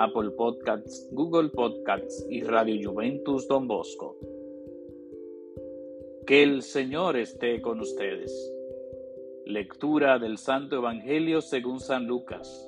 Apple Podcasts, Google Podcasts y Radio Juventus Don Bosco. Que el Señor esté con ustedes. Lectura del Santo Evangelio según San Lucas.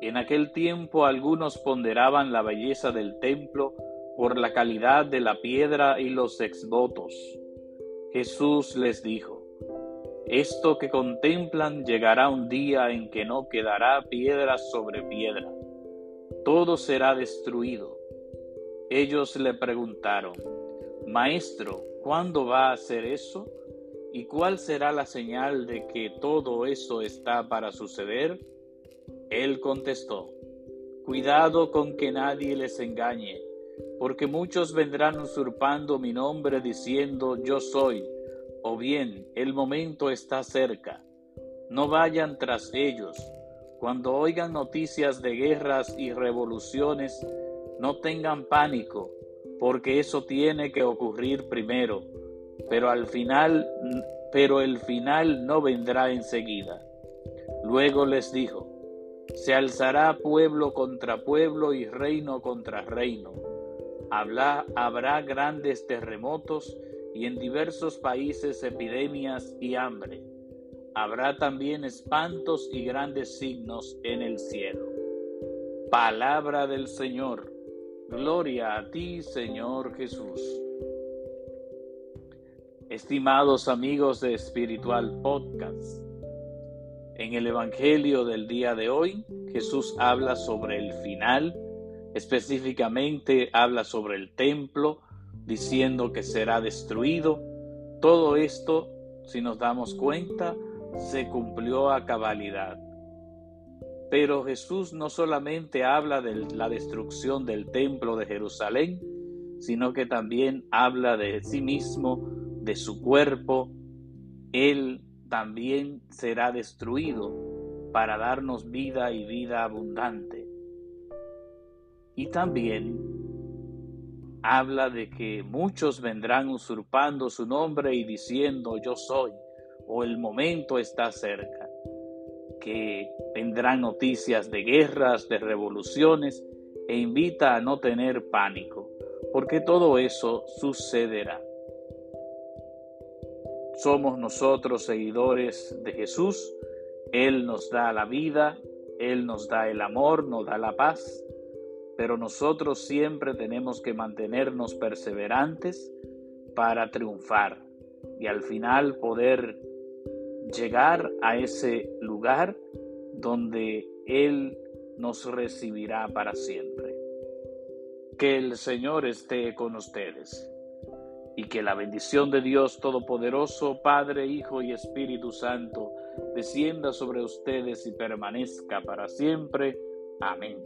En aquel tiempo algunos ponderaban la belleza del templo por la calidad de la piedra y los exvotos. Jesús les dijo, Esto que contemplan llegará un día en que no quedará piedra sobre piedra. Todo será destruido. Ellos le preguntaron, Maestro, ¿Cuándo va a hacer eso? ¿Y cuál será la señal de que todo eso está para suceder? Él contestó, Cuidado con que nadie les engañe, porque muchos vendrán usurpando mi nombre diciendo yo soy, o bien el momento está cerca. No vayan tras ellos. Cuando oigan noticias de guerras y revoluciones, no tengan pánico porque eso tiene que ocurrir primero, pero al final, pero el final no vendrá enseguida. Luego les dijo, se alzará pueblo contra pueblo y reino contra reino. habrá grandes terremotos y en diversos países epidemias y hambre. Habrá también espantos y grandes signos en el cielo. Palabra del Señor. Gloria a ti, Señor Jesús. Estimados amigos de Espiritual Podcast, en el Evangelio del día de hoy, Jesús habla sobre el final, específicamente habla sobre el templo, diciendo que será destruido. Todo esto, si nos damos cuenta, se cumplió a cabalidad. Pero Jesús no solamente habla de la destrucción del templo de Jerusalén, sino que también habla de sí mismo, de su cuerpo. Él también será destruido para darnos vida y vida abundante. Y también habla de que muchos vendrán usurpando su nombre y diciendo yo soy, o el momento está cerca que vendrán noticias de guerras, de revoluciones, e invita a no tener pánico, porque todo eso sucederá. Somos nosotros seguidores de Jesús, Él nos da la vida, Él nos da el amor, nos da la paz, pero nosotros siempre tenemos que mantenernos perseverantes para triunfar y al final poder llegar a ese lugar donde Él nos recibirá para siempre. Que el Señor esté con ustedes y que la bendición de Dios Todopoderoso, Padre, Hijo y Espíritu Santo, descienda sobre ustedes y permanezca para siempre. Amén.